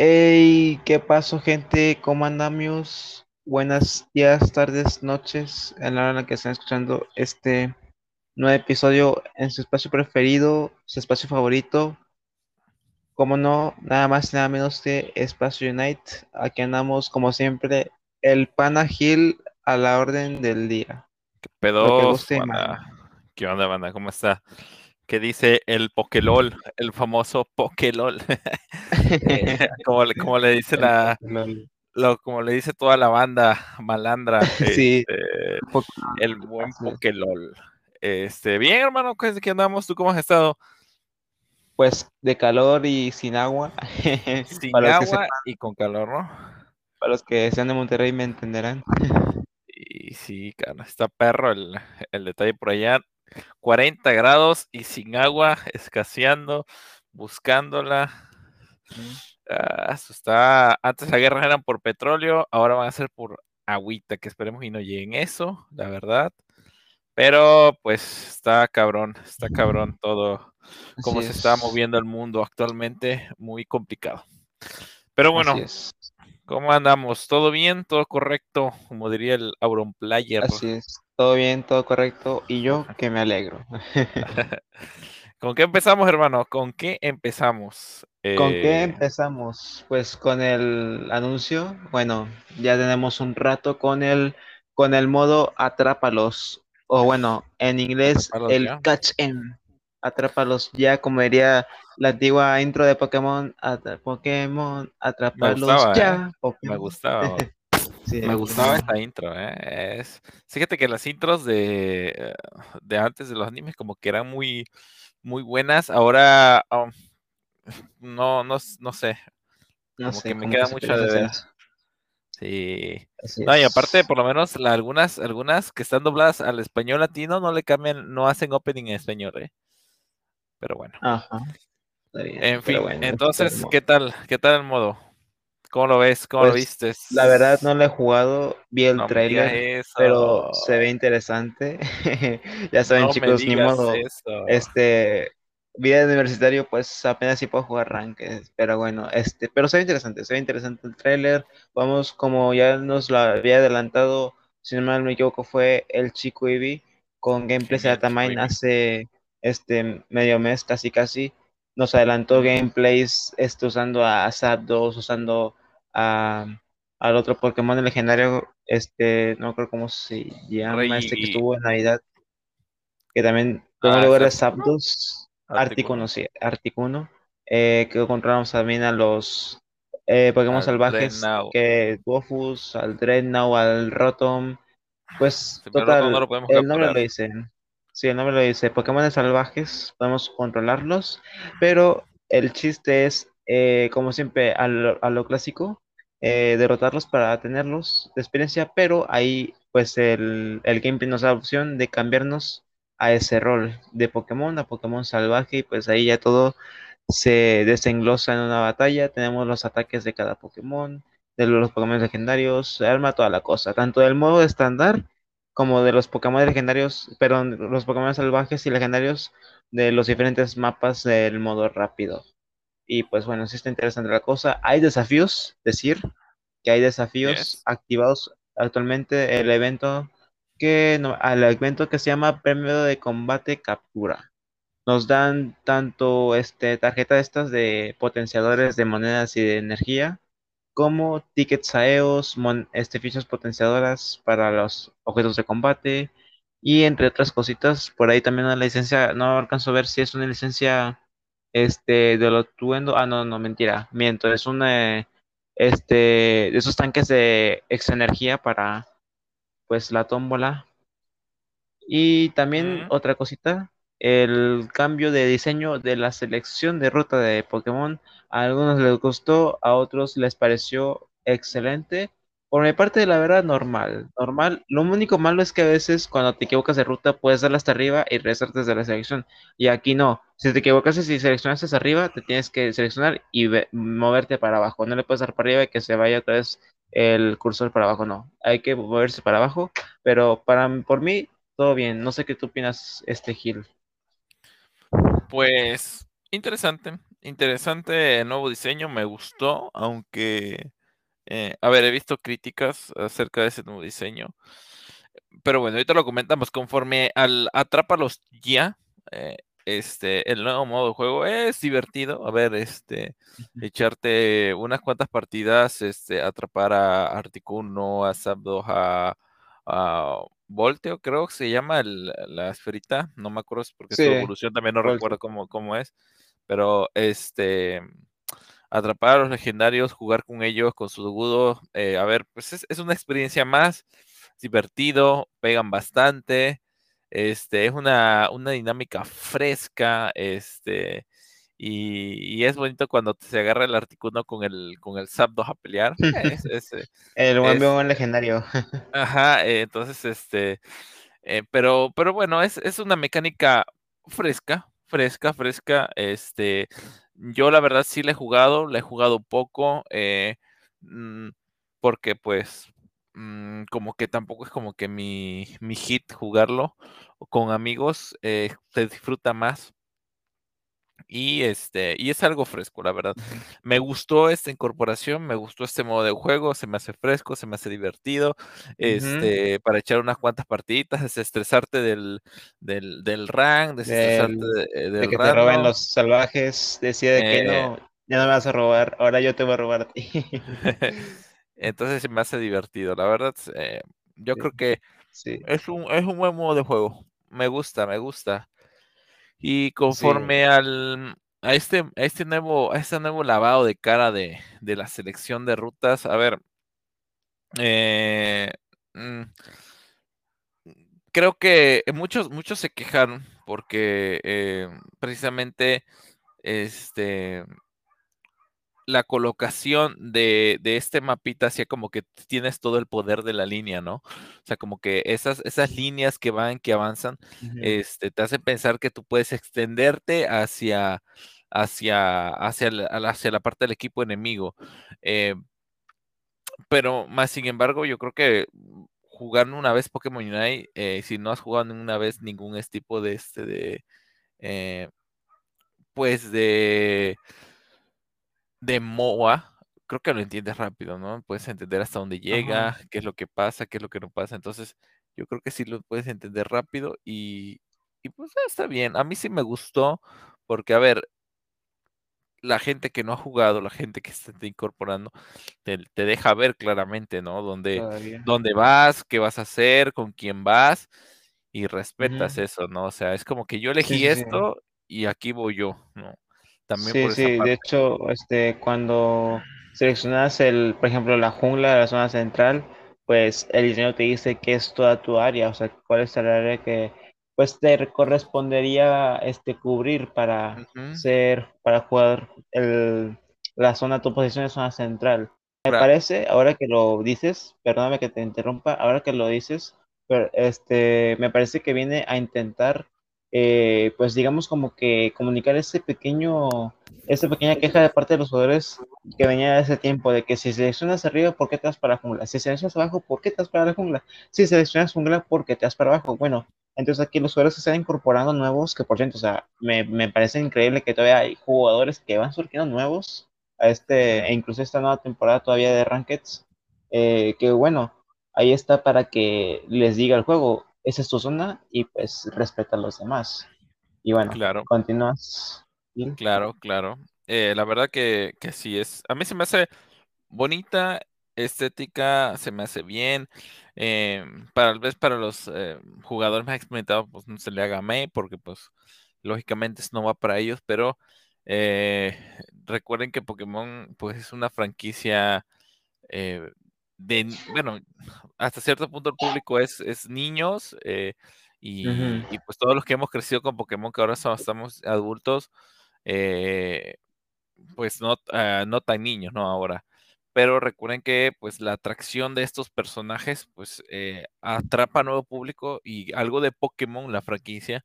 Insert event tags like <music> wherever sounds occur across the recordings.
Hey, ¿qué pasó, gente? ¿Cómo andamos? Buenas días, tardes, noches, en la hora en la que están escuchando este nuevo episodio en su espacio preferido, su espacio favorito. Como no, nada más y nada menos que Espacio Unite. Aquí andamos, como siempre, el Pana Gil a la orden del día. ¿Qué pedo? ¿Qué onda, banda? ¿Cómo está? ¿Qué dice el Pokélol? El famoso Pokélol. <laughs> Eh, como, le, como le dice <laughs> la. Lo, como le dice toda la banda malandra. Sí. Este, el buen Pokélol. Este, bien, hermano, ¿qué andamos? ¿Tú cómo has estado? Pues de calor y sin agua. <laughs> Sin agua y con calor, ¿no? Para los que sean de Monterrey me entenderán. Y sí, cara, está perro el, el detalle por allá. 40 grados y sin agua, <laughs> escaseando, buscándola. Ah, está, antes la guerra eran por petróleo, ahora van a ser por agüita, que esperemos y no lleguen eso, la verdad. Pero pues está cabrón, está cabrón todo cómo se está moviendo el mundo actualmente, muy complicado. Pero bueno, ¿cómo andamos? ¿Todo bien? ¿Todo correcto? Como diría el Auron Player. Así es, todo bien, todo correcto. Y yo <laughs> que me alegro. <laughs> ¿Con qué empezamos, hermano? ¿Con qué empezamos? ¿Con qué eh, empezamos? Pues con el anuncio. Bueno, ya tenemos un rato con el, con el modo Atrápalos. O bueno, en inglés, el Catch Em atrápalos ya, como diría la antigua intro de Pokémon, Pokémon, atrápalos ya. ¿eh? Me gustaba. <laughs> me gustaba esta intro, ¿eh? Es... Fíjate que las intros de, de antes de los animes como que eran muy, muy buenas. Ahora um, no, no, no sé. Como que me queda mucho de ver. Sí. no, y aparte, por lo menos algunas, algunas que están dobladas al español latino no le cambian, no hacen opening en español, ¿eh? Pero bueno. Ajá. en fin, entonces, ¿qué tal? ¿Qué tal el modo? ¿Cómo lo ves? ¿Cómo lo pues, viste? La verdad no lo he jugado, vi el trailer, pero se ve interesante. <laughs> ya saben, chicos, ni modo. Este, vida universitario, pues apenas sí puedo jugar ranked, pero bueno, este, pero se ve interesante, se ve interesante el trailer. Vamos, como ya nos lo había adelantado, si no mal me equivoco, fue el Chico Eevee con gameplay de Tamine hace este medio mes, casi casi, nos adelantó gameplays este, usando a Zapdos, usando a, al otro Pokémon legendario, este, no creo cómo se llama, este que estuvo en Navidad, que también tuvo ah, lugar Zapdos, Articuno, sí, Articuno, eh, que encontramos también a los eh, Pokémon salvajes, que Dofus, al Dreadnought, al Rotom, pues total, el nombre lo dicen. Sí, el nombre lo dice, Pokémon salvajes, podemos controlarlos, pero el chiste es, eh, como siempre, a lo, clásico, eh, derrotarlos para tenerlos de experiencia, pero ahí pues el, el gameplay nos da la opción de cambiarnos a ese rol de Pokémon, a Pokémon salvaje, y pues ahí ya todo se desenglosa en una batalla, tenemos los ataques de cada Pokémon, de los Pokémon legendarios, arma toda la cosa, tanto del modo estándar como de los Pokémon legendarios, pero los Pokémon salvajes y legendarios de los diferentes mapas del modo rápido. Y pues bueno, sí está interesante la cosa. Hay desafíos, decir que hay desafíos activados actualmente. El evento que no, al evento que se llama Premio de Combate Captura. Nos dan tanto este tarjeta estas de potenciadores de monedas y de energía como tickets AEOS, este, fichas potenciadoras para los objetos de combate y entre otras cositas. Por ahí también una licencia, no alcanzo a ver si es una licencia este, de lo tuendo. Ah, no, no, mentira, miento, es una este, de esos tanques de extra energía para pues la tómbola. Y también otra cosita, el cambio de diseño de la selección de ruta de Pokémon. A algunos les gustó, a otros les pareció excelente. Por mi parte, la verdad, normal. Normal. Lo único malo es que a veces cuando te equivocas de ruta puedes darle hasta arriba y regresar desde la selección. Y aquí no. Si te equivocas y seleccionas hacia arriba, te tienes que seleccionar y moverte para abajo. No le puedes dar para arriba y que se vaya otra vez el cursor para abajo. No. Hay que moverse para abajo. Pero para por mí, todo bien. No sé qué tú opinas, este Gil. Pues interesante, interesante el nuevo diseño, me gustó, aunque, eh, a ver, he visto críticas acerca de ese nuevo diseño. Pero bueno, ahorita lo comentamos. Conforme al Atrápalos ya, eh, este, el nuevo modo de juego es divertido. A ver, este, echarte unas cuantas partidas, este, atrapar a Articuno, a Zapdos, a, a Volteo, creo que se llama la esferita. No me acuerdo porque su evolución también no recuerdo cómo, cómo es. Pero este atrapar a los legendarios, jugar con ellos, con su dugudo, eh, a ver, pues es, es, una experiencia más divertido, pegan bastante, este, es una, una dinámica fresca, este, y, es bonito cuando se agarra el Articuno con el, con el Zapdos a pelear. <laughs> Es, eh, el buen legendario. <laughs> Ajá, eh, entonces, este, eh, pero, pero bueno, es, es una mecánica fresca, fresca, fresca. Este, yo la verdad sí le he jugado, le he jugado poco, mm, porque pues Mm, como que tampoco es como que mi, hit jugarlo con amigos, eh, se disfruta más. Y este, y es algo fresco, la verdad. Me gustó esta incorporación, me gustó este modo de juego, se me hace fresco, se me hace divertido. Este, para echar unas cuantas partiditas, desestresarte del, del, del rank, desestresarte del, de, que te roben los salvajes, decía de que no, eh. ya no me vas a robar, ahora yo te voy a robar a ti. <laughs> Entonces se me hace divertido. La verdad, eh, yo creo que es, un, es un buen modo de juego. Me gusta, me gusta. Y conforme al a este, a este nuevo, a este nuevo lavado de cara de, la selección de rutas, a ver. Eh, mm, creo que muchos, muchos se quejaron porque eh, precisamente este la colocación de, este mapita hacía como que tienes todo el poder de la línea, ¿no? O sea, como que esas, esas líneas que van, que avanzan, este, te hacen pensar que tú puedes extenderte hacia, hacia, hacia, la, hacia la parte del equipo enemigo. Eh, pero más sin embargo, yo creo que jugando una vez Pokémon Unite, eh, si no has jugado una vez ningún tipo de este de eh, pues de de MOA, creo que lo entiendes rápido, ¿no? Puedes entender hasta dónde llega, qué es lo que pasa, qué es lo que no pasa. Entonces, yo creo que sí lo puedes entender rápido y, y pues está bien. A mí sí me gustó porque, a ver, la gente que no ha jugado, la gente que se está incorporando, te, deja ver claramente, ¿no? Dónde, dónde vas, qué vas a hacer, con quién vas y respetas eso, ¿no? O sea, es como que yo elegí esto y aquí voy yo, ¿no? Sí, sí, de hecho, este, cuando seleccionas el, por ejemplo, la jungla de la zona central, pues el diseño te dice que es toda tu área, o sea, cuál es el área que pues te correspondería este cubrir para ser, para jugar el, la zona, tu posición es zona central. Me parece, ahora que lo dices, perdóname que te interrumpa, ahora que lo dices, pero este, me parece que viene a intentar eh, pues digamos como que comunicar ese pequeño, esa pequeña queja de parte de los jugadores que venía de ese tiempo, de que si seleccionas arriba, ¿por qué te vas para la jungla? Si seleccionas abajo, ¿por qué te vas para la jungla? Si seleccionas jungla, ¿por qué te vas para abajo? Bueno, entonces aquí los jugadores se están incorporando nuevos, que por cierto, o sea, me, me parece increíble que todavía hay jugadores que van surgiendo nuevos a este, e incluso esta nueva temporada todavía de Rankeds, eh, que bueno, ahí está para que les diga el juego, esa es tu zona y pues respeta a los demás. Y bueno, claro. continúas. Claro, claro. Eh, la verdad que, que sí es. A mí se me hace bonita, estética, se me hace bien. Eh, tal vez para los eh, jugadores más experimentados, pues no se le haga me, porque pues lógicamente no va para ellos, pero recuerden que Pokémon pues es una franquicia de, bueno, hasta cierto punto el público es, es niños eh, y, pues todos los que hemos crecido con Pokémon, que ahora estamos adultos, eh, pues no, ah, no tan niños, ¿no? Ahora. Pero recuerden que pues la atracción de estos personajes pues eh, atrapa a nuevo público y algo de Pokémon, la franquicia,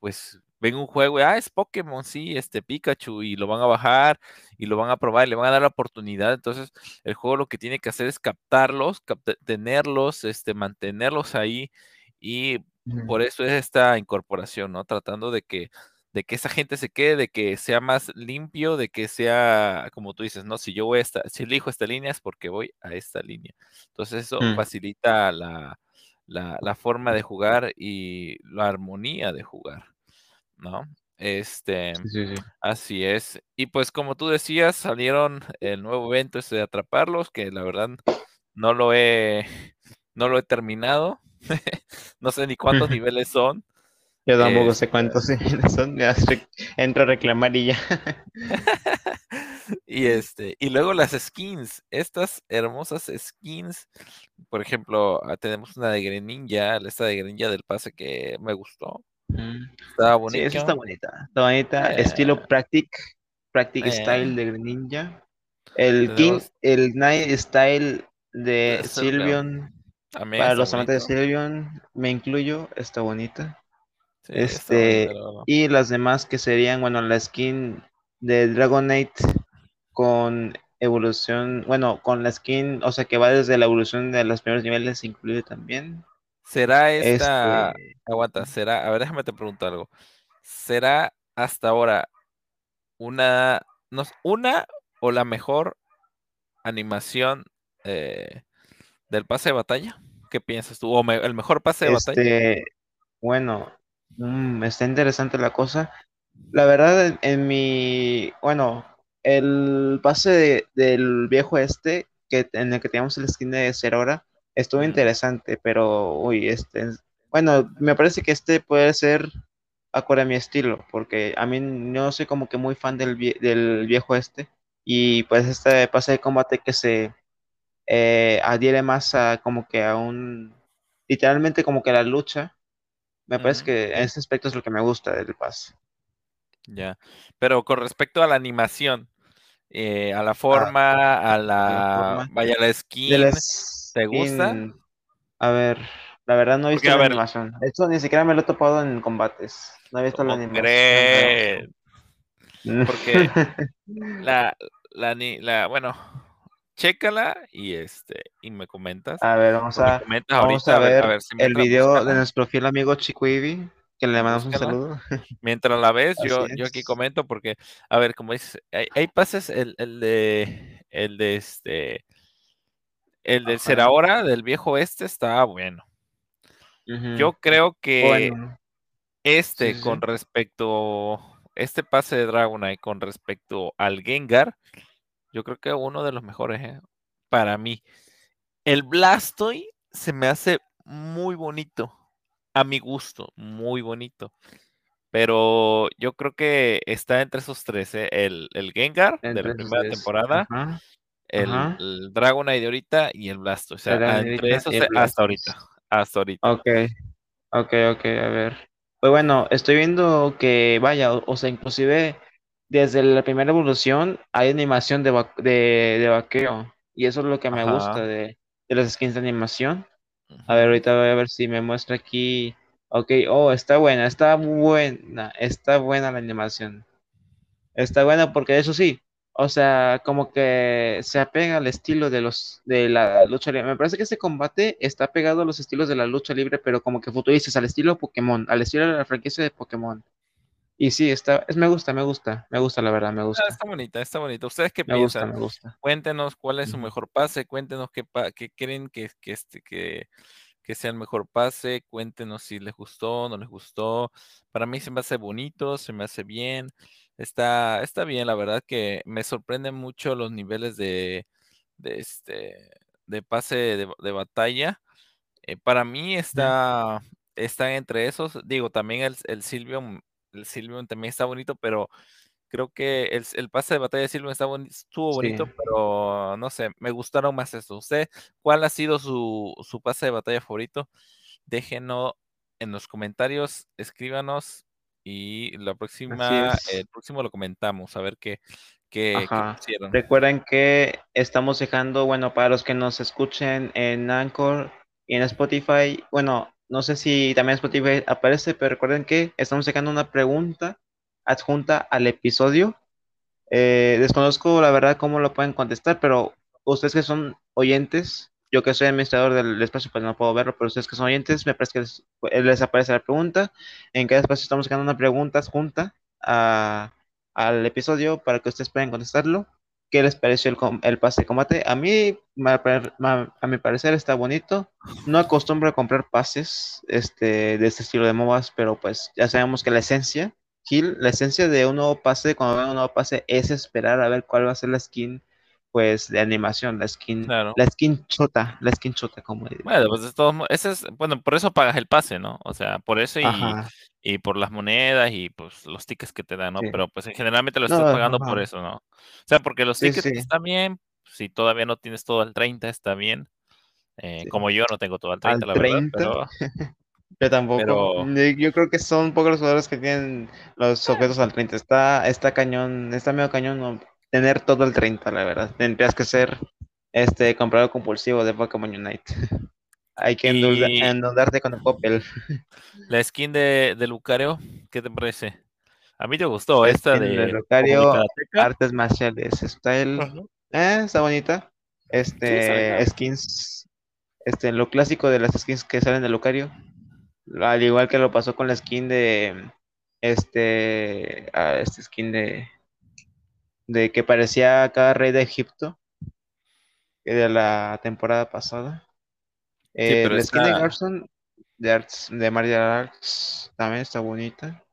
pues ven un juego y, ah, es Pokémon, sí, este Pikachu, y lo van a bajar y lo van a probar y le van a dar la oportunidad. Entonces, el juego lo que tiene que hacer es captarlos, tenerlos, este, mantenerlos ahí, y por eso es esta incorporación, ¿no? Tratando de que de que esa gente se quede, de que sea más limpio, de que sea, como tú dices, no, si yo voy a esta, si elijo esta línea es porque voy a esta línea. Entonces eso mm. facilita la, la, forma de jugar y la armonía de jugar, ¿no? Este, así es. Y pues como tú decías, salieron el nuevo evento este de atraparlos, que la verdad no lo he, no lo he terminado. <laughs> no sé ni cuántos <laughs> niveles son. Yo tampoco sé cuántos <laughs> son, entro a reclamar y ya. y este, y luego las skins, estas hermosas skins, por ejemplo, ah, tenemos una de Greninja, esta de Greninja del pase que me gustó. Mm. Estaba bonita. Sí, está bonita. Está bonita. Eh. Estilo Practic, Practic eh. Style de Greninja. El King, el Night Style de Sylveon. Para los amantes de Sylveon, me incluyo, está bonita este, y las demás que serían, bueno, la skin de Dragonite con evolución, bueno, con la skin, o sea, que va desde la evolución de los primeros niveles incluye también. ¿Será esta, este aguanta, será, a ver, déjame te pregunto algo. ¿Será hasta ahora una, no, una o la mejor animación eh, del pase de batalla? ¿Qué piensas tú? ¿O el mejor pase de batalla? Este, bueno, Mm, está interesante la cosa. La verdad, en, mi, bueno, el pase del viejo este, que en el que teníamos el skin de Cerora, estuvo interesante, pero, uy, este, bueno, me parece que este puede ser acorde a mi estilo, porque a mí no soy como que muy fan del, del viejo este, y pues este pase de combate que se eh, adhiere más a como que a un, literalmente como que la lucha, me parece que ese aspecto es lo que me gusta del pase. Ya, pero con respecto a la animación, eh, a la forma, a la, vaya, la skin, ¿te gusta? A ver, la verdad no he visto la animación. Esto ni siquiera me lo he topado en combates. No he visto la animación. Porque <laughs> la, la, la, bueno, chécala y este y me comentas. A ver, vamos a, vamos a ver, el video de nuestro fiel amigo Chico Ivy, que le mandamos un saludo. <laughs> Mientras la ves, yo, yo aquí comento porque, a ver, como dices, hay, pases, el, el, de el de este el de ser ahora del viejo este está bueno. Yo creo que este con respecto este pase de Dragonite con respecto al Gengar yo creo que uno de los mejores ¿eh? para mí. El Blastoy se me hace muy bonito. A mi gusto, muy bonito. Pero yo creo que está entre esos tres, ¿eh? el, el, Gengar de la primera temporada, el, el, Dragonite de ahorita y el Blastoise. O sea, entre esos hasta ahorita. Hasta ahorita. Ok, ok, ok, a ver. Pues bueno, estoy viendo que, vaya, o sea, inclusive desde la primera evolución hay animación de, de, vaqueo. Y eso es lo que me gusta de, de, las skins de animación. A ver, ahorita voy a ver si me muestra aquí. Ok, oh, está buena, está buena, está buena la animación. Está buena porque eso sí, o sea, como que se apega al estilo de los de la lucha libre. Me parece que ese combate está pegado a los estilos de la lucha libre, pero como que futuristas, al estilo Pokémon, al estilo de la franquicia de Pokémon. Y sí, está, es, me gusta, me gusta, me gusta la verdad, me ah, gusta. está bonita, está bonita. ¿Ustedes qué piensan? me gusta. Cuéntenos cuál es su mejor pase, cuéntenos qué, qué creen que, que, este, que, que sea el mejor pase, cuéntenos si les gustó, no les gustó. Para mí se me hace bonito, se me hace bien. Está, está bien, la verdad que me sorprenden mucho los niveles de, de este de pase de, batalla. Eh, para mí está, está entre esos. Digo, también el, el Silvio el Silvion también está bonito, pero creo que el, pase de batalla de Silvion está estuvo bonito, pero no sé, me gustaron más estos. ¿Usted cuál ha sido su, su pase de batalla favorito? Déjenos en los comentarios, escríbanos y la próxima, el próximo lo comentamos, a ver qué, qué, Recuerden que estamos dejando, bueno, para los que nos escuchen en Anchor y en Spotify, bueno, no sé si también Spotify aparece, pero recuerden que estamos sacando una pregunta adjunta al episodio. Eh, desconozco la verdad cómo lo pueden contestar, pero ustedes que son oyentes, yo que soy administrador del espacio, pues no puedo verlo, pero ustedes que son oyentes, me parece que les, aparece la pregunta. En cada espacio estamos sacando una pregunta adjunta al episodio para que ustedes puedan contestarlo. ¿Qué les pareció el, el pase de combate? A mí, a mi parecer, está bonito. No acostumbro a comprar pases este, de este estilo de MOBAs, pero pues ya sabemos que la esencia, Gil, la esencia de un nuevo pase, cuando veo un nuevo pase, es esperar a ver cuál va a ser la skin pues de animación, la skin, la skin chota, la skin chota, como Bueno, pues es todo, ese es, bueno, por eso pagas el pase, ¿no? O sea, por eso y, y por las monedas y pues los tickets que te dan, ¿no? Pero pues generalmente lo estás pagando por eso, ¿no? O sea, porque los tickets están bien, si todavía no tienes todo al 30, está bien. Eh, como yo no tengo todo al 30, la verdad, <laughs> pero... Yo tampoco. Yo creo que son pocos los jugadores que tienen los objetos al 30. Está, está cañón, está medio cañón no, tener todo el 30, la verdad. Tendrías que ser este comprador compulsivo de Pokémon Unite. <laughs> Hay que endeudarte con el papel. <laughs> La skin de, de, Lucario, ¿qué te parece? A mí te gustó esta de, de Lucario, artes marciales, style. eh, está bonita. Este, skins, este, lo clásico de las skins que salen de Lucario. Al igual que lo pasó con la skin de, este, ah, este skin de, de que parecía cada rey de Egipto de la temporada pasada. Eh, la skin de Garson de, Arts, de Martial Arts también está bonita.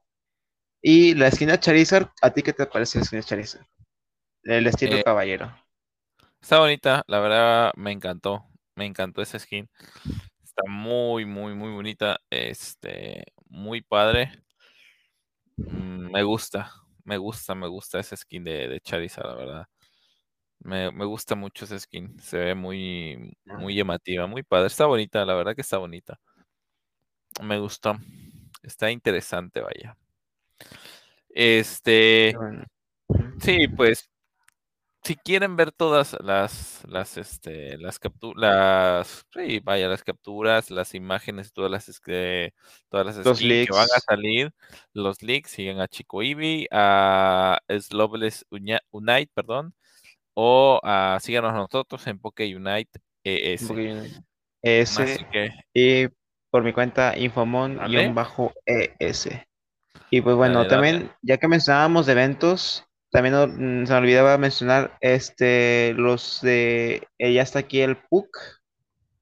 Y la skin de Charizard, ¿a ti qué te parece la skin de Charizard? El estilo eh, caballero. Está bonita, la verdad me encantó. Me encantó esa skin. Está muy, muy, muy bonita. Este, muy padre. Mm, me gusta. Me gusta, me gusta esa skin de, de Charizard, la verdad. Me, gusta mucho esa skin. Se ve muy, muy llamativa, muy padre. Está bonita, la verdad que está bonita. Me gustó. Está interesante, vaya. Este. Sí, pues si quieren ver todas las, las, este, las capturas, sí, vaya, las capturas, las imágenes, todas las, este, todas las skins que van a salir, los leaks, siguen a Chico Ibi, a Sloveless Unite, perdón, o a síganos nosotros en Poke Unite ES. ES y por mi cuenta Infomon-ES. Y pues bueno, también, ya que mencionábamos eventos, también mm, se me olvidaba mencionar este los de eh, ya está aquí el PUC,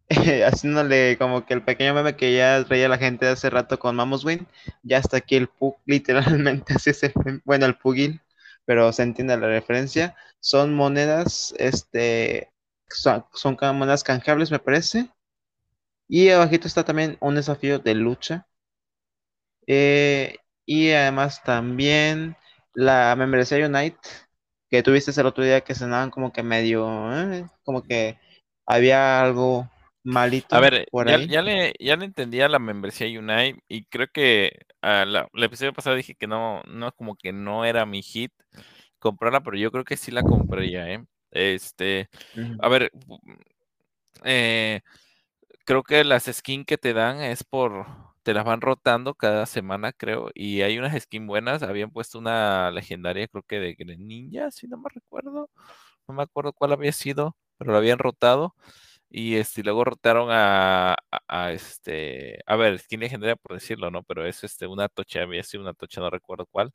<laughs> haciéndole como que el pequeño meme que ya traía la gente hace rato con Win, ya está aquí el PUC, <laughs> literalmente así es el, bueno el Pugil, pero se entiende la referencia. Son monedas, este, son, son monedas canjeables me parece. Y abajito está también un desafío de lucha. Eh, y además también la membresía Unite que tuviste el otro día que sonaban como que medio, eh, como que había algo malito. A ver, por ya, ahí. Ya, le, ya le entendía la membresía Unite y creo que a la, el episodio pasado dije que no, no, como que no era mi hit comprarla, pero yo creo que sí la compraría, ¿eh? Este, a ver, eh, creo que las skins que te dan es por te las van rotando cada semana, creo, y hay unas skins buenas. Habían puesto una legendaria, creo que de Greninja, si no me recuerdo. No me acuerdo cuál había sido, pero la habían rotado. Y este, luego rotaron a, este, a ver, skin legendaria por decirlo, ¿no? Pero es este, una tocha, había sido una tocha, no recuerdo cuál.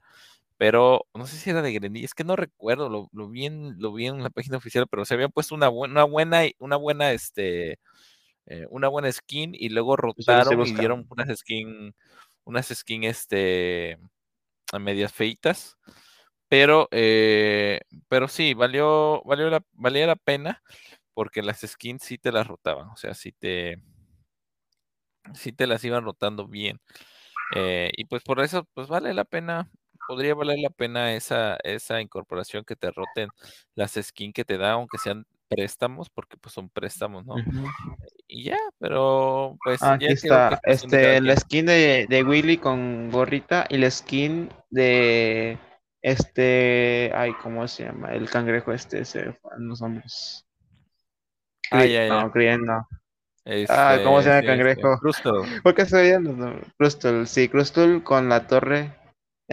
Pero no sé si era de Greninja, es que no recuerdo, lo, lo vi en, lo vi en la página oficial, pero se habían puesto una, buena, una buena, una buena, este, eh, una buena skin y luego rotaron y dieron unas skin, unas skin este, a medias feitas. Pero, eh, pero sí, valió, valió la, valía la pena porque las skins sí te las rotaban, o sea, sí te, sí te las iban rotando bien. Eh, y pues por eso, pues vale la pena, podría valer la pena esa, esa incorporación que te roten las skins que te da, aunque sean préstamos, porque pues son préstamos, ¿no? Y ya, pero pues. Aquí está, este, la skin de, de, Willy con gorrita y la skin de este, ay, ¿cómo se llama? El cangrejo este, se los nombres. Ah, ya, ya. No, creyendo. ah, ¿cómo se llama el cangrejo? Crustle. ¿Por qué se veían Crustle, sí, Crustle con la torre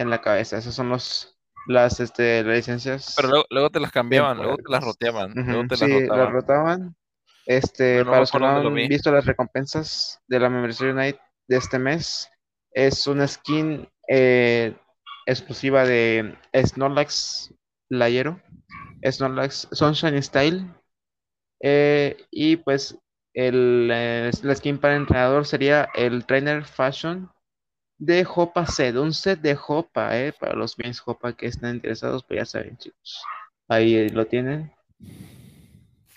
en la cabeza. Esos son los las este, licencias. Pero luego, te las cambiaban, luego te las roteaban. luego te sí, las rotaban. Este, para los que no han visto las recompensas de la Membresía Unite de este mes, es una skin eh, exclusiva de Snorlax Playero, Snorlax Sunshine Style. Eh, y pues el, eh, la skin para entrenador sería el Trainer Fashion de Hopa Set, un set de Hopa, eh, para los bienes Hopa que están interesados, pues ya saben, chicos. Ahí lo tienen.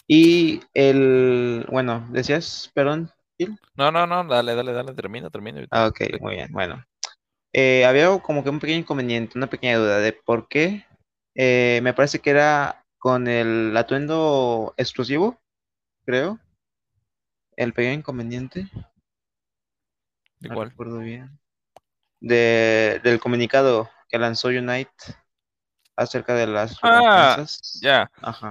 Y el, bueno, decías, perdón. No, no, no, dale, dale, dale, termina, termina. Ah, ok, muy bien, bueno. Eh, había como que un pequeño inconveniente, una pequeña duda de por qué. Eh, me parece que era con el atuendo exclusivo, creo. El pequeño inconveniente. ¿De cuál? recuerdo bien. De, del comunicado que lanzó Unite acerca de las ah, ya.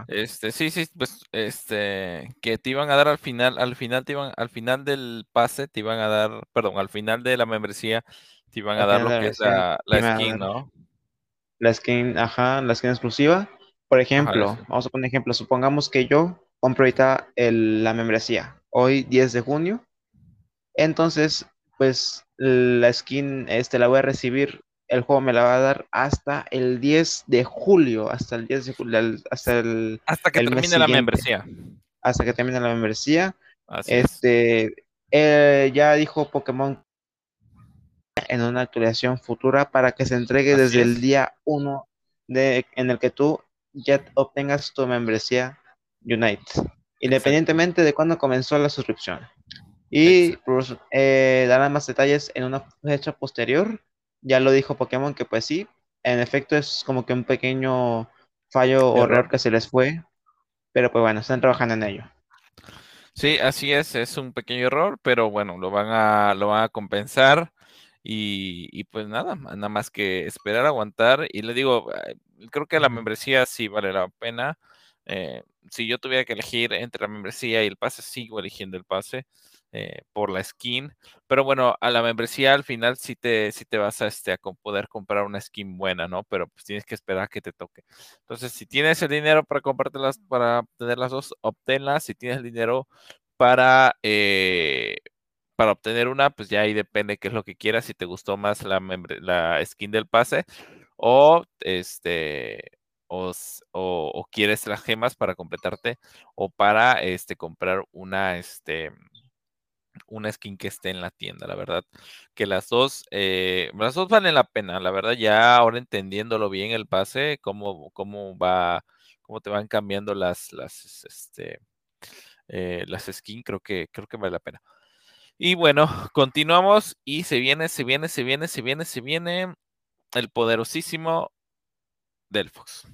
Este, sí, sí, pues este que te iban a dar al final, al final te iban al final del pase te iban a dar, perdón, al final de la membresía te iban a dar lo que es la, skin, ¿no? La skin, ajá, la skin exclusiva. Por ejemplo, vamos a poner ejemplo, supongamos que yo compro ahorita la membresía, hoy 10 de junio. Entonces, pues la skin este la voy a recibir el juego me la va a dar hasta el 10 de julio, hasta el 10 de julio, hasta el hasta que termine la membresía. Hasta que termine la membresía. este eh, ya dijo Pokémon en una actualización futura para que se entregue desde el día 1 de, en el que tú ya obtengas tu membresía Unite, independientemente de cuándo comenzó la suscripción. Y pues, eh, darán más detalles en una fecha posterior ya lo dijo Pokémon que pues sí, en efecto es como que un pequeño fallo o error que se les fue, pero pues bueno, están trabajando en ello. Sí, así es, es un pequeño error, pero bueno, lo van a, lo van a compensar y, pues nada, nada más que esperar, aguantar y le digo, creo que la membresía sí vale la pena. Eh, si yo tuviera que elegir entre la membresía y el pase, sigo eligiendo el pase. Eh, por la skin. Pero bueno, a la membresía al final sí te, te vas a, este, a poder comprar una skin buena, ¿no? Pero pues tienes que esperar a que te toque. Entonces, si tienes el dinero para comprártelas, para tener las dos, obténlas. Si tienes el dinero para, eh, para obtener una, pues ya ahí depende qué es lo que quieras. Si te gustó más la, la skin del pase o este o, o, quieres las gemas para completarte o para este comprar una este una skin que esté en la tienda, la verdad. Que las dos, eh, las dos valen la pena, la verdad, ya ahora entendiéndolo bien el pase, cómo, cómo va, cómo te van cambiando las, las, este, eh, las skins, creo que, creo que vale la pena. Y bueno, <laughs> continuamos y se viene, se viene, se viene, se viene, se viene el poderosísimo Delfox.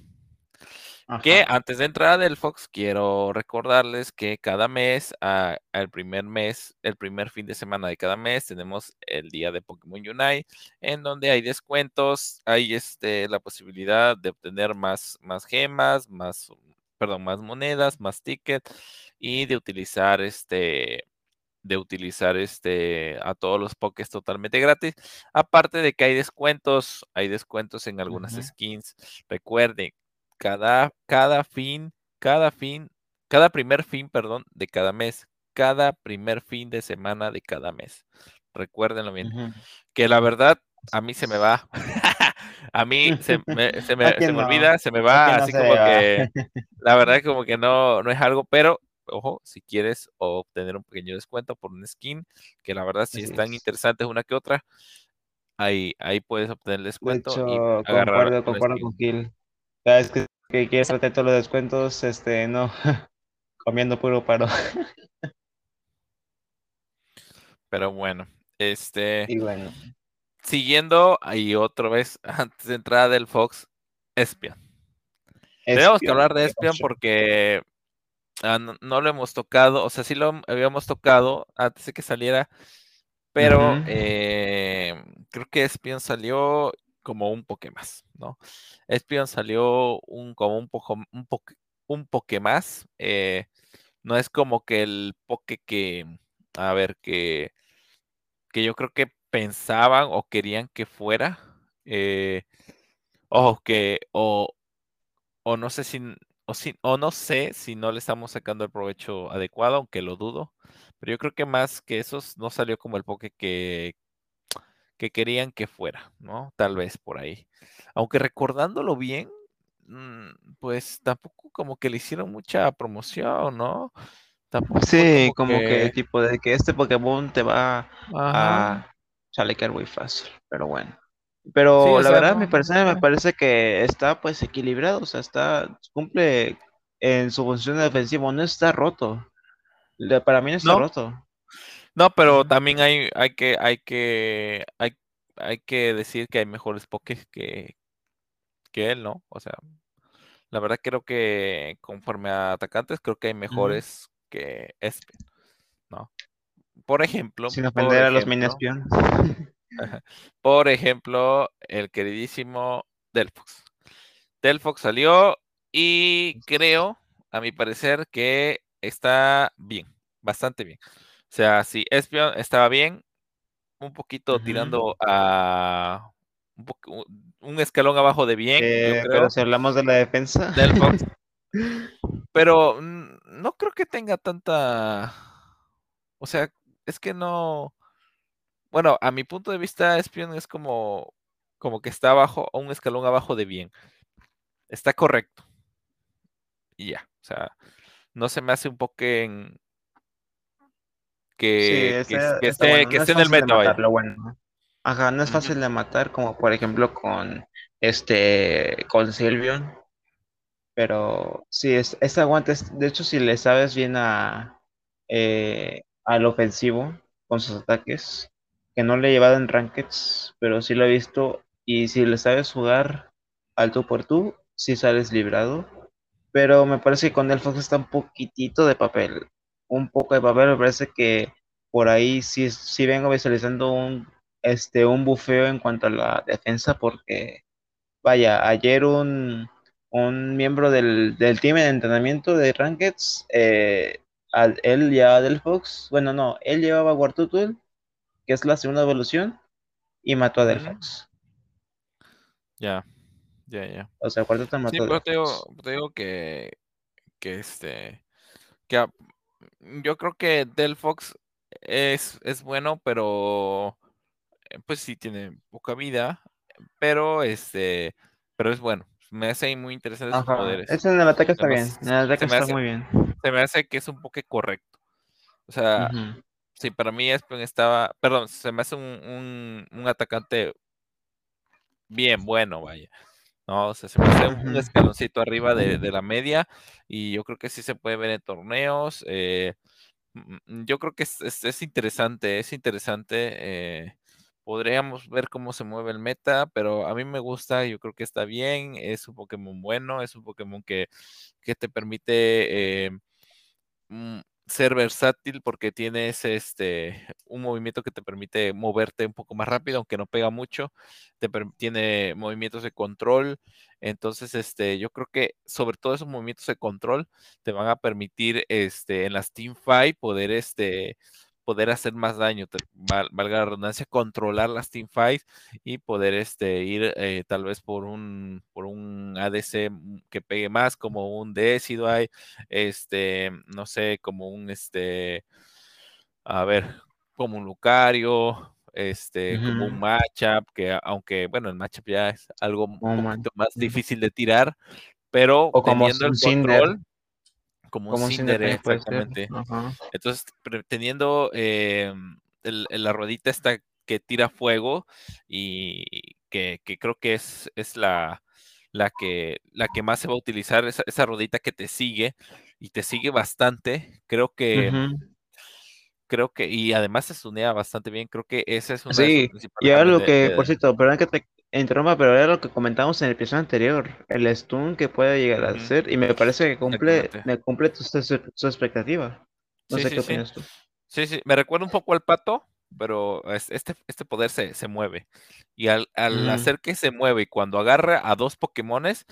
Que antes de entrar a Fox, quiero recordarles que cada mes, ah, el primer mes, el primer fin de semana de cada mes, tenemos el día de Pokémon Unite, en donde hay descuentos, hay este, la posibilidad de obtener más, más gemas, más, perdón, más monedas, más tickets y de utilizar este de utilizar este a todos los Pokés totalmente gratis. Aparte de que hay descuentos, hay descuentos en algunas skins. Recuerden, cada, cada fin, cada fin, cada primer fin, perdón, de cada mes, cada primer fin de semana de cada mes. Recuérdenlo bien. Que la verdad, a mí se me va. <laughs> a mí se <laughs> me, se me, se me olvida, se me va, así como que <laughs> la verdad como que no, no es algo, pero ojo, si quieres obtener un pequeño descuento por un skin, que la verdad si es tan interesante una que otra, ahí, ahí puedes obtener el descuento. y agarrar concuerdo, con Gil. Cada vez que, quieres hacer todos los descuentos, este, no, <laughs> comiendo puro paro. Pero bueno, este. Y bueno. Siguiendo ahí otra vez, <laughs> antes de entrada del Fox, Espion. Tenemos que hablar de Espion porque ah, no, lo hemos tocado, o sea, sí lo habíamos tocado antes de que saliera, pero eh, creo que Espion salió como un poke más, ¿no? Espion salió un, como un poco, un poco, un poke más. Eh, no es como que el poke que, a ver, que, que yo creo que pensaban o querían que fuera. Eh, ojo, que, o, o no sé si, o, si, o no sé si no le estamos sacando el provecho adecuado, aunque lo dudo. Pero yo creo que más que eso no salió como el poke que, que querían que fuera, ¿no? Tal vez por ahí. Aunque recordándolo bien, mm, pues tampoco como que le hicieron mucha promoción, ¿no? Tampoco sí, como, que... tipo de que este Pokémon te va a chalequear muy fácil, pero bueno. Pero la verdad, me parece, me parece que está pues equilibrado, o sea, está, cumple en su función defensiva, no está roto. Para mí no está roto. No, pero también hay, hay que, hay que, hay, hay que decir que hay mejores pokés que, que él, ¿no? O sea, la verdad creo que conforme a atacantes, creo que hay mejores que Espen, ¿no? Por ejemplo. Sin ofender a los mini espiones. <laughs> por ejemplo, el queridísimo Delphox. Delphox salió y creo, a mi parecer, que está bien, bastante bien. O sea, si Espion estaba bien, un poquito tirando a un, escalón abajo de bien. Eh, pero si hablamos de la defensa. Delphox. <laughs> pero no creo que tenga tanta. O sea, es que no. Bueno, a mi punto de vista, Espion es como, como que está abajo, un escalón abajo de bien. Está correcto. Y ya. O sea, no se me hace un poco en. Que, que, esté, en el meta. bueno. Ajá, no es fácil de matar, como por ejemplo con este. con Silvion. Pero sí, es, este aguante, de hecho, si le sabes bien a, eh, al ofensivo con sus ataques, que no le he llevado en rankeds, pero sí lo he visto. Y si le sabes jugar al tú por tú, sí sales librado. Pero me parece que con el Fox está un poquitito de papel. Un poco de papel, me parece que por ahí sí, sí vengo visualizando un, este, un bufeo en cuanto a la defensa, porque vaya, ayer un un miembro del, del team de entrenamiento de Rankeds, eh, él llevaba del Fox, bueno, no, él llevaba Wartutul, que es la segunda evolución, y mató a Del Fox. Ya, ya, ya. O sea, Wartutul mató sí, pero te digo, te digo, que, que este, que yo creo que Del Fox es, es bueno, pero eh, pues sí tiene poca vida, pero este, pero es bueno me hace muy interesante sus poderes. Ese en el ataque está bien, en el ataque está muy bien. Se me hace que es un poco correcto. O sea, sí, para mí estaba, perdón, se me hace un, un, atacante bien bueno, vaya. No, o sea, se me hace un escaloncito arriba de, de, la media y yo creo que sí se puede ver en torneos. Eh, yo creo que es, es, es interesante, es interesante. Eh, podríamos ver cómo se mueve el meta, pero a mí me gusta, yo creo que está bien, es un Pokémon bueno, es un Pokémon que, que te permite eh, mm, ser versátil porque tienes este un movimiento que te permite moverte un poco más rápido, aunque no pega mucho, te tiene movimientos de control, entonces este yo creo que sobre todo esos movimientos de control te van a permitir este en las team fight poder este poder hacer más daño, valga la redundancia, controlar las teamfights y poder este, ir eh, tal vez por un, por un ADC que pegue más, como un Decidueye, este, no sé, como un, este, a ver, como un Lucario, este, como un matchup, que aunque, bueno, el matchup ya es algo un poquito más difícil de tirar, pero teniendo el control, como, un Cinder, exactamente. Entonces, teniendo eh, la ruedita esta que tira fuego y que, creo que es, es la, la, que, la que más se va a utilizar, esa, esa ruedita que te sigue y te sigue bastante, creo que... Creo que, y además se sunea bastante bien, creo que esa es una sí, y algo que, por cierto, perdón que te interrumpa, pero era lo que comentamos en el episodio anterior, el stun que puede llegar a ser, y me parece que cumple, me cumple tu, expectativa. No sé qué opinas tú. Sí, sí, me recuerda un poco al pato, pero este, este poder se, se mueve. Y al, hacer que se mueve y cuando agarra a dos Pokémones,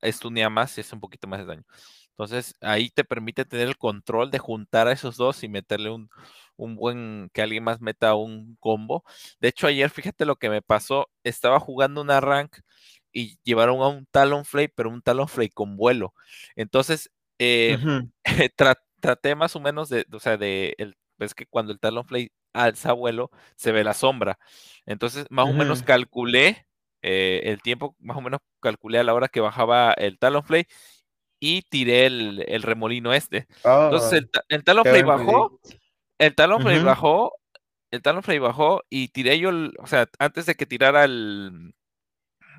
estunea más y hace un poquito más de daño. Entonces ahí te permite tener el control de juntar a esos dos y meterle un, un buen, que alguien más meta un combo. De hecho, ayer, fíjate lo que me pasó, estaba jugando una rank y llevaron a un Talonflay, pero un Talonflay con vuelo. Entonces, eh, <laughs> traté más o menos de, o sea, de, el, ves que cuando el Talonflay alza vuelo, se ve la sombra. Entonces, más o menos calculé eh, el tiempo, más o menos calculé a la hora que bajaba el Talonflay y tiré el, remolino este. Entonces, el, el Talonflay bajó, el Talonflay bajó, el Talonflay bajó y tiré yo, o sea, antes de que tirara el,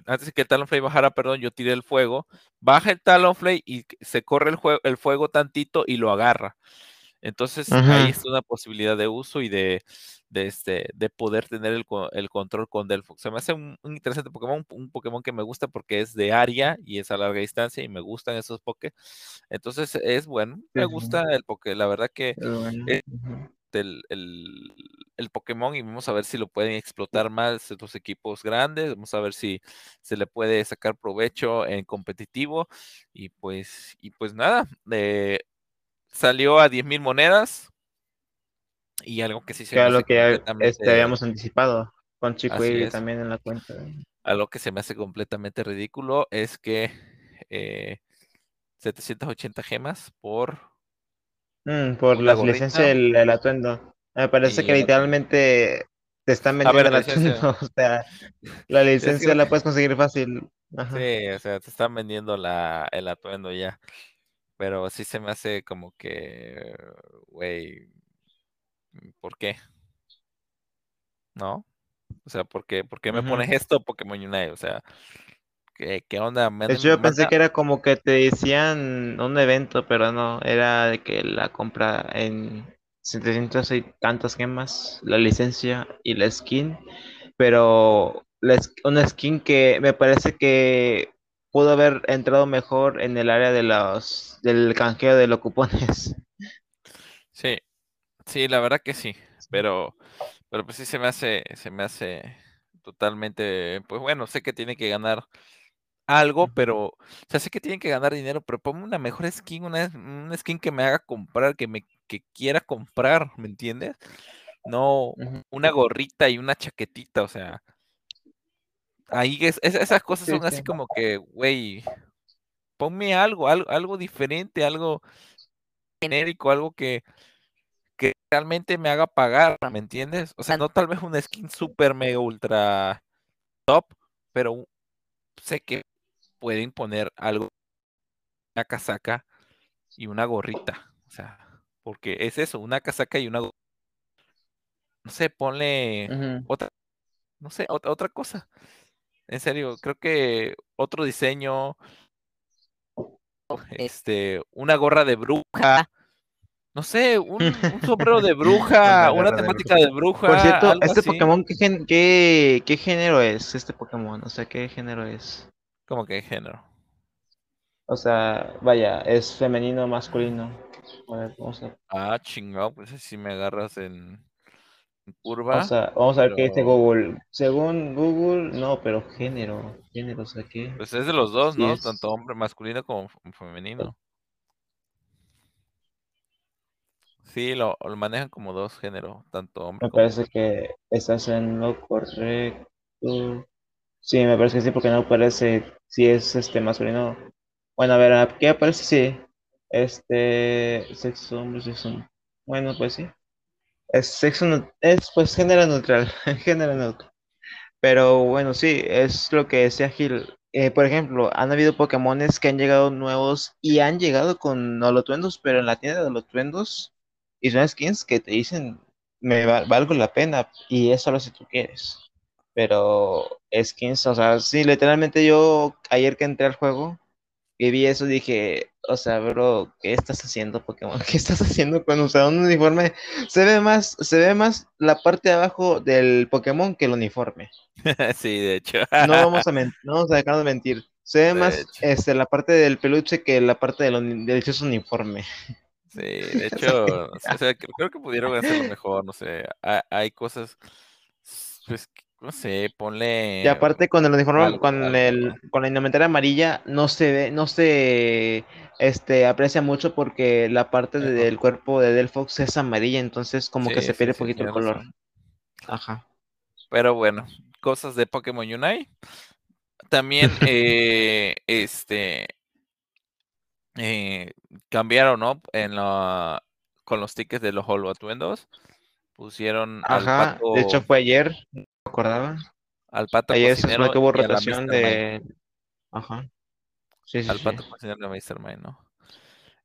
antes de que el Talonflay bajara, perdón, yo tiré el fuego, baja el Talonflay y se corre el, el fuego tantito y lo agarra. Entonces ahí está una posibilidad de uso y de, este, de poder tener el, control con Delphox. Se me hace un, interesante Pokémon, un, Pokémon que me gusta porque es de área y es a larga distancia y me gustan esos Poké. Entonces es bueno, me gusta el Poké, la verdad que el, el, Pokémon y vamos a ver si lo pueden explotar más los equipos grandes, vamos a ver si se le puede sacar provecho en competitivo y pues, y pues nada, eh, salió a 10 mil monedas. Y algo que sí se me lo que este, habíamos anticipado con Chico y también en la cuenta. Algo que se me hace completamente ridículo es que 780 eh, gemas por. Mm, por la licencia del, atuendo. Me parece que literalmente te están vendiendo el atuendo. <laughs> O sea, <laughs> la licencia la puedes conseguir fácil. Sí, o sea, te están vendiendo la, el atuendo ya. Pero sí se me hace como que, güey, ¿por qué? ¿No? O sea, ¿por qué, ¿por qué me pones esto Pokémon Unite? O sea, ¿qué, qué onda? yo pensé que era como que te decían un evento, pero no, era de que la compra en 700 y tantas gemas, la licencia y la skin, pero la, una skin que me parece que pudo haber entrado mejor en el área de los del canjeo de los cupones. Sí, sí, la verdad que sí, pero, pero pues sí se me hace, se me hace totalmente, pues bueno, sé que tiene que ganar algo, pero, o sea, sé que tiene que ganar dinero, pero ponme una mejor skin, una, skin que me haga comprar, que me que quiera comprar, ¿me entiendes? No una gorrita y una chaquetita, o sea, ahí es, esas cosas son así como que, güey, ponme algo, algo, algo diferente, algo genérico, algo que realmente me haga pagar, ¿me entiendes? O sea, no tal vez una skin super mega ultra top, pero sé que pueden poner algo, una casaca y una gorrita, o sea, porque es eso, una casaca y una gorrita. No sé, ponle otra, no sé, otra, otra cosa. En serio, creo que otro diseño, este, una gorra de bruja, no sé, <laughs> un, sombrero de bruja, una, temática de bruja. Por cierto, este Pokémon, ¿qué, ¿qué, género es este Pokémon? O sea, ¿qué género es? ¿Cómo que género? O sea, vaya, ¿es femenino o masculino? A ver, vamos a... Ah, chingado, pues si me agarras en curva. vamos a ver qué dice Google. Según Google, no, pero género. Género, o sea, ¿qué? Pues es de los dos, ¿no? Tanto hombre masculino como femenino. Sí, lo, manejan como dos géneros, tanto hombre Me parece que estás en lo correcto. Sí, me parece que sí, porque no aparece si es este masculino. Bueno, a ver, ¿qué aparece? Sí. Este, sexo, hombre, sexo. Bueno, pues sí. Es sexo, es pues género neutral, <laughs> género neutral. Pero bueno, sí, es lo que decía Gil. Eh, por ejemplo, han habido Pokémones que han llegado nuevos y han llegado con holotuendos, pero en la tienda de holotuendos y son skins que te dicen, me valgo la pena y es solo si tú quieres. Pero skins, o sea, sí, literalmente yo ayer que entré al juego, y vi eso dije, o sea, bro, ¿qué estás haciendo, Pokémon? <laughs> ¿Qué estás haciendo con usar un uniforme? Se ve más, se ve más la parte de abajo del Pokémon que el uniforme. <laughs> sí, de hecho. no <laughs> vamos a no vamos a dejar de mentir. Se ve más este, la parte del peluche que la parte del delicioso uniforme. Sí, <laughs> de hecho, <laughs> o sea, creo, que pudieron hacerlo mejor, no sé, hay, cosas, pues, no sé, ponle. Y aparte con el uniforme, con el, con la indumentaria amarilla, no se ve, no se este aprecia mucho porque la parte del cuerpo de Delphox es amarilla, entonces como que se pierde un poquito el color. Ajá. Pero bueno, cosas de Pokémon Unite. También <laughs> eh, este eh, cambiaron, ¿no? En la, con los tickets de los Holo Atuendos Pusieron al pato. De hecho, fue ayer, me acordaba. Al pato ayer se que hubo rotación de. Ajá. Sí, sí, al pato cocinero de. May, ¿no?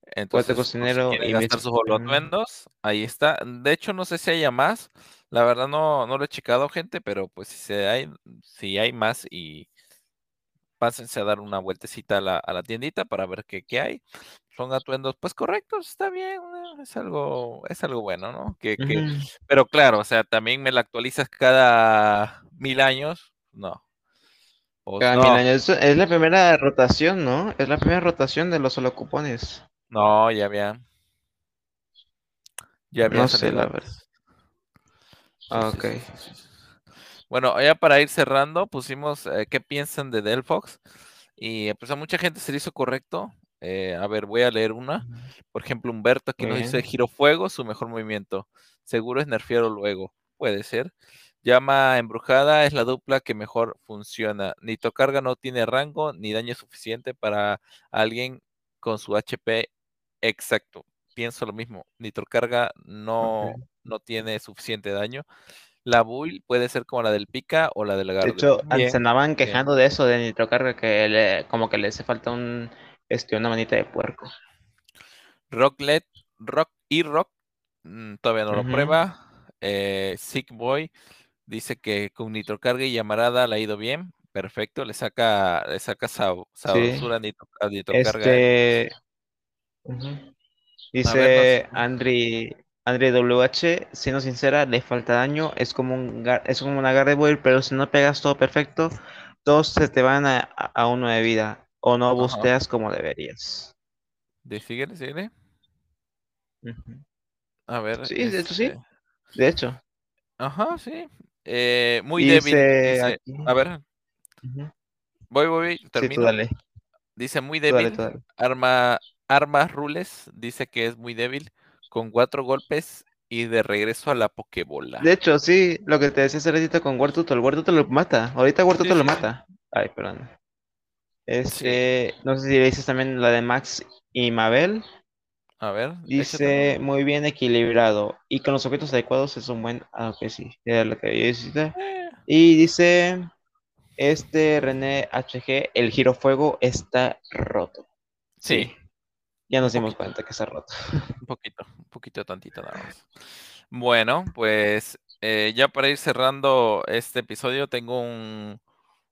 Entonces, cocinero y gastar sus holotuendos, ahí está. De hecho, no sé si haya más. La verdad no, no lo he checado, gente, pero pues si hay, si hay más y pásense a dar una vueltecita a la, a la tiendita para ver qué, qué, hay. Son atuendos, pues correctos, está bien, eh, es algo, es algo bueno, ¿no? Que, que, pero claro, o sea, también me la actualizas cada mil años, no. cada mil años, es la primera rotación, ¿no? Es la primera rotación de los holocupones. No, ya había. Ya había. No sé, la verdad. Ah, ok. Bueno, ya para ir cerrando, pusimos eh, qué piensan de Delphox. Y pues a mucha gente se le hizo correcto. Eh, a ver, voy a leer una. Por ejemplo, Humberto aquí nos dice Giro Fuego, su mejor movimiento. Seguro es nerfeado luego. Puede ser. Llama embrujada es la dupla que mejor funciona. Nito carga no tiene rango ni daño suficiente para alguien con su HP Exacto, pienso lo mismo. Nitrocarga no, no tiene suficiente daño. La build puede ser como la del pica o la del garde. De hecho, se andaban quejando de eso de nitrocarga, que como que le hace falta un este, una manita de puerco. Rocklet, Rock y Rock mm, todavía no lo prueba. Eh, Sick Boy dice que con nitrocarga y llamarada le ha ido bien. Perfecto, le saca, le saca sabrosura a nitrocarga. Este, Dice Andri, Andri WH, siendo sincera, le falta daño, es como un es como una Gardevoir, pero si no pegas todo perfecto, todos se te van a, a uno de vida, o no busteas como deberías. ¿De sigue, sigue? A ver. Sí, de hecho sí. Este de hecho. Ajá, sí. Eh, muy débil. A ver. Voy, voy, termino. Dice muy débil. Arma Armas Rules dice que es muy débil, con cuatro golpes y de regreso a la Pokébola. De hecho, sí, lo que te decía hace con Huertuto, el Huertuto lo mata. Ahorita Huertuto lo mata. Ay, perdón. Este, no sé si le dices también la de Max y Mabel. A ver. Dice muy bien equilibrado. Y con los objetos adecuados es un buen. Ah, ok, sí. Era lo que yo eh. Y dice. Este René HG, el giro fuego está roto. sí. Ya nos dimos cuenta que ha roto. Un poquito, poquito tantito nada más. Bueno, pues eh, ya para ir cerrando este episodio, tengo un,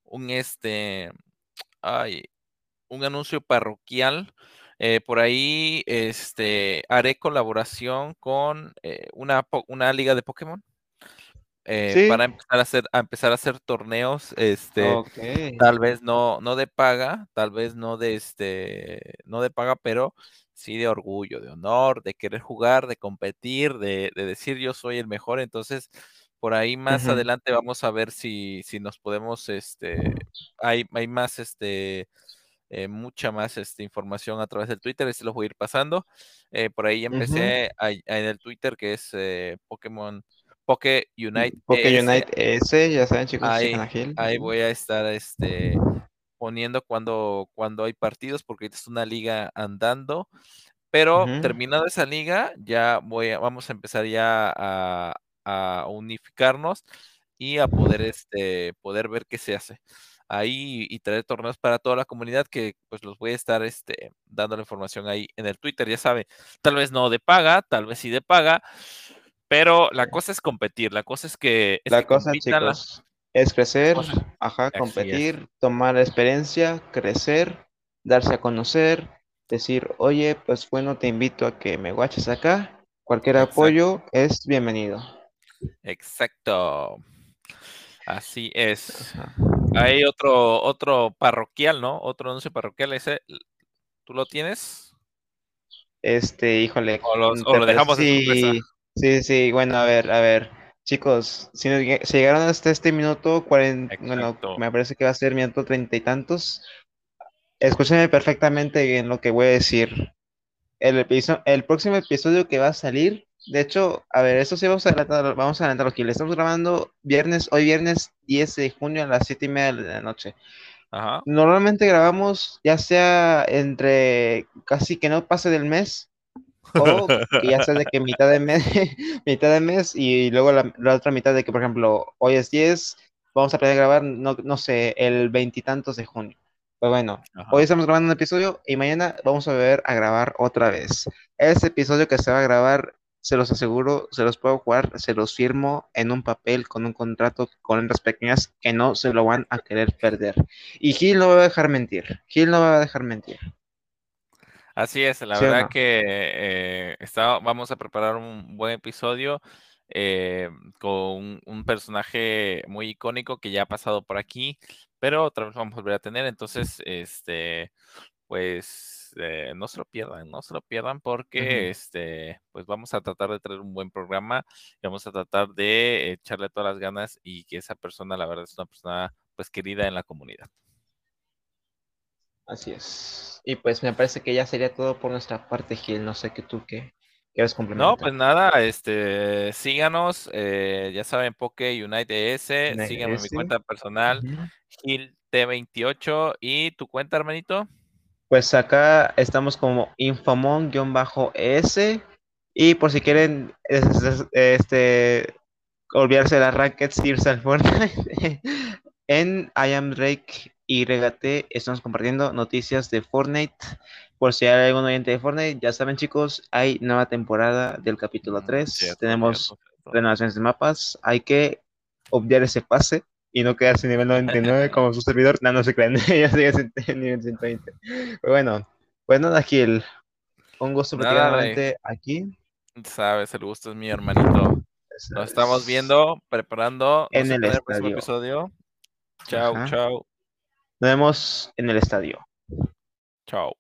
un este, ay, un anuncio parroquial. Eh, por ahí este, haré colaboración con eh, una, una liga de Pokémon. Eh, para empezar a hacer, a empezar a hacer torneos, este, tal vez no, no de paga, tal vez no de este, no de paga, pero sí de orgullo, de honor, de querer jugar, de competir, de, decir yo soy el mejor. Entonces, por ahí más adelante vamos a ver si, si nos podemos, este, hay, hay más, este, eh, mucha más este, información a través del Twitter, se los voy a ir pasando. Eh, por ahí empecé en el Twitter que es Pokémon Poke Unite. Poke Unite S, ya saben chicos, ahí, ahí voy a estar este, poniendo cuando, cuando hay partidos, porque es una liga andando. Pero terminada esa liga, ya voy a, vamos a empezar ya a, a, unificarnos y a poder, este, poder ver qué se hace ahí y traer torneos para toda la comunidad que pues los voy a estar este, dando la información ahí en el Twitter, ya sabe, tal vez no de paga, tal vez sí de paga, pero la cosa es competir, la cosa es que... la cosa, chicos, es crecer, ajá, competir, tomar experiencia, crecer, darse a conocer, decir, oye, pues bueno, te invito a que me guaches acá. Cualquier apoyo es bienvenido. Exacto. Así es. Hay otro, otro parroquial, ¿no? Otro anuncio parroquial, ese, ¿tú lo tienes? Este, híjole. O, lo dejamos sí, Sí, sí, bueno, a ver, a ver. Chicos, si, llegaron hasta este minuto, bueno, me parece que va a ser minuto treinta y tantos. Escúchenme perfectamente bien lo que voy a decir. El, el próximo episodio que va a salir, de hecho, a ver, eso sí vamos a adelantar, vamos a adelantar aquí. Le estamos grabando viernes, hoy viernes 10 de junio a las 7 y media de la noche. Ajá. Normalmente grabamos ya sea entre casi que no pase del mes O que ya sea de que mitad de mes, <laughs> mitad de mes y luego la, otra mitad de que, por ejemplo, hoy es 10, vamos a planear grabar, no, no sé, el veintitantos de junio. Pues bueno, hoy estamos grabando un episodio y mañana vamos a ver a grabar otra vez. Ese episodio que se va a grabar, se los aseguro, se los puedo jugar, se los firmo en un papel con un contrato con letras pequeñas que no se lo van a querer perder. Y Gil no va a dejar mentir. Gil no va a dejar mentir. Así es, la verdad que eh, vamos a preparar un buen episodio eh, con un, personaje muy icónico que ya ha pasado por aquí, pero otra vez vamos a volver a tener. Entonces, este, pues eh, no se lo pierdan, no se lo pierdan porque este, pues vamos a tratar de traer un buen programa y vamos a tratar de echarle todas las ganas y que esa persona, la verdad, es una persona pues querida en la comunidad. Así es. Y pues me parece que ya sería todo por nuestra parte, Gil. No sé qué tú qué quieres complementar. No, pues nada, este, síganos, eh, ya saben, Poke Unite ES, síganme en mi cuenta personal, Gil T28, y tu cuenta, hermanito. Pues acá estamos como Infomon-S, y por si quieren este olvidarse de las rackets, irse al Fortnite, <laughs> en I am Drake YT estamos compartiendo noticias de Fortnite. Por si hay algún oyente de Fortnite, ya saben chicos, hay nueva temporada del capítulo 3. Tenemos renovaciones de mapas. Hay que obviar ese pase y no quedarse en nivel 99 <laughs> como su servidor. No, no se creen, <laughs> ya sigue en nivel 120. Pero bueno, pues nada, Gil. Un gusto nuevamente aquí. Sabes, el gusto es mi hermanito. Nos estamos viendo, preparando en el, próximo episodio. Chao, chao. Nos vemos en el estadio. Chao.